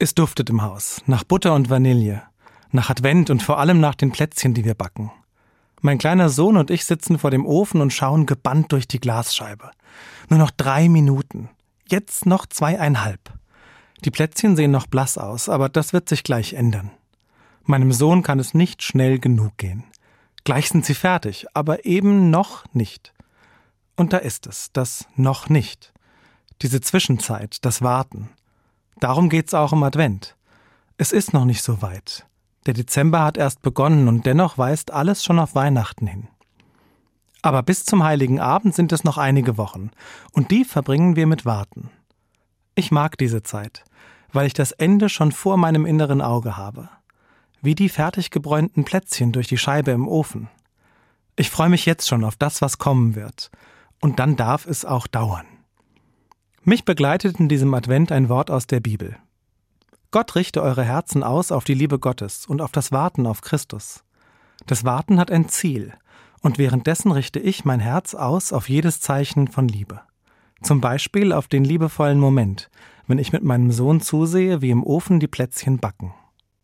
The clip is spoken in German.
Es duftet im Haus nach Butter und Vanille, nach Advent und vor allem nach den Plätzchen, die wir backen. Mein kleiner Sohn und ich sitzen vor dem Ofen und schauen gebannt durch die Glasscheibe. Nur noch drei Minuten. Jetzt noch zweieinhalb. Die Plätzchen sehen noch blass aus, aber das wird sich gleich ändern. Meinem Sohn kann es nicht schnell genug gehen. Gleich sind sie fertig, aber eben noch nicht. Und da ist es, das noch nicht. Diese Zwischenzeit, das Warten. Darum geht's auch im Advent. Es ist noch nicht so weit. Der Dezember hat erst begonnen und dennoch weist alles schon auf Weihnachten hin. Aber bis zum heiligen Abend sind es noch einige Wochen, und die verbringen wir mit Warten. Ich mag diese Zeit, weil ich das Ende schon vor meinem inneren Auge habe. Wie die fertig gebräunten Plätzchen durch die Scheibe im Ofen. Ich freue mich jetzt schon auf das, was kommen wird. Und dann darf es auch dauern. Mich begleitet in diesem Advent ein Wort aus der Bibel. Gott richte eure Herzen aus auf die Liebe Gottes und auf das Warten auf Christus. Das Warten hat ein Ziel, und währenddessen richte ich mein Herz aus auf jedes Zeichen von Liebe. Zum Beispiel auf den liebevollen Moment, wenn ich mit meinem Sohn zusehe, wie im Ofen die Plätzchen backen.